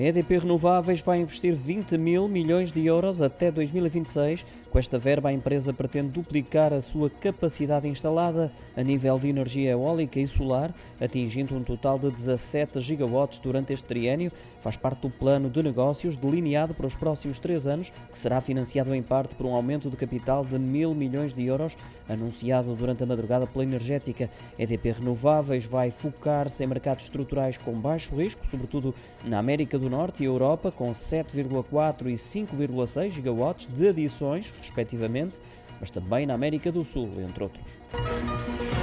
A EDP Renováveis vai investir 20 mil milhões de euros até 2026. Com esta verba, a empresa pretende duplicar a sua capacidade instalada a nível de energia eólica e solar, atingindo um total de 17 gigawatts durante este triênio. Faz parte do plano de negócios delineado para os próximos três anos, que será financiado em parte por um aumento de capital de mil milhões de euros, anunciado durante a madrugada pela Energética. A EDP Renováveis vai focar-se em mercados estruturais com baixo risco, sobretudo na América do Norte e Europa, com 7,4 e 5,6 gigawatts de adições, respectivamente, mas também na América do Sul, entre outros.